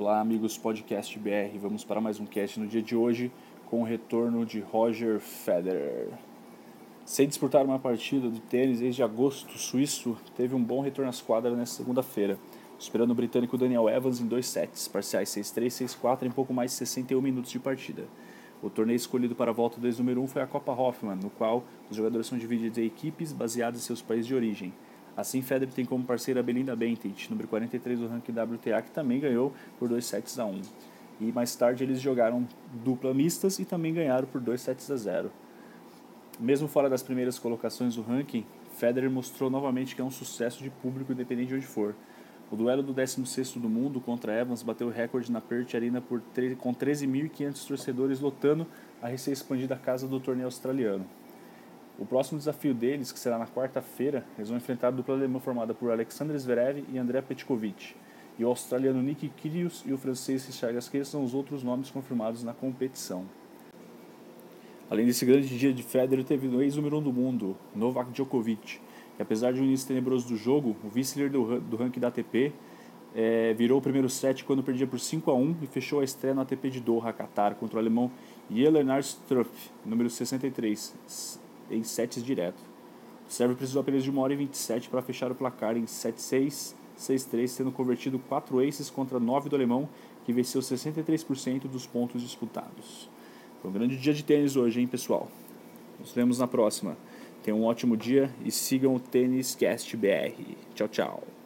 Olá, amigos podcast BR. Vamos para mais um cast no dia de hoje com o retorno de Roger Federer. Sem disputar uma partida de tênis desde agosto, o suíço teve um bom retorno às quadras nesta segunda-feira, superando o britânico Daniel Evans em dois sets, parciais 6-3 e 6-4 em pouco mais de 61 minutos de partida. O torneio escolhido para a volta do número 1 foi a Copa Hoffman, no qual os jogadores são divididos em equipes baseadas em seus países de origem. Assim, Federer tem como parceira Belinda Bencic, número 43 do ranking WTA, que também ganhou por 2 sets a 1. E mais tarde eles jogaram dupla mistas e também ganharam por 2 sets a 0. Mesmo fora das primeiras colocações do ranking, Federer mostrou novamente que é um sucesso de público independente de onde for. O duelo do 16º do mundo contra Evans bateu o recorde na Perth Arena por, com 13.500 torcedores lotando a recém-expandida casa do torneio australiano. O próximo desafio deles, que será na quarta-feira, eles vão enfrentar a dupla alemã formada por Alexander Zverev e André Petkovic. E o australiano Nick Kyrgios e o francês Richard Gasquet são os outros nomes confirmados na competição. Além desse grande dia de Federer, teve o ex-número 1 do mundo, Novak Djokovic, que apesar de um início tenebroso do jogo, o vice-líder do, do ranking da ATP é, virou o primeiro set quando perdia por 5 a 1 e fechou a estreia no ATP de Doha, Qatar, contra o alemão Jelenard Struff, número 63, em sets direto. O serve precisou apenas de 1 hora e 27 para fechar o placar em 7-6, 6-3, sendo convertido 4 aces contra 9 do alemão, que venceu 63% dos pontos disputados. Foi um grande dia de tênis hoje, hein, pessoal? Nos vemos na próxima. Tenham um ótimo dia e sigam o Tênis Cast BR. Tchau, tchau.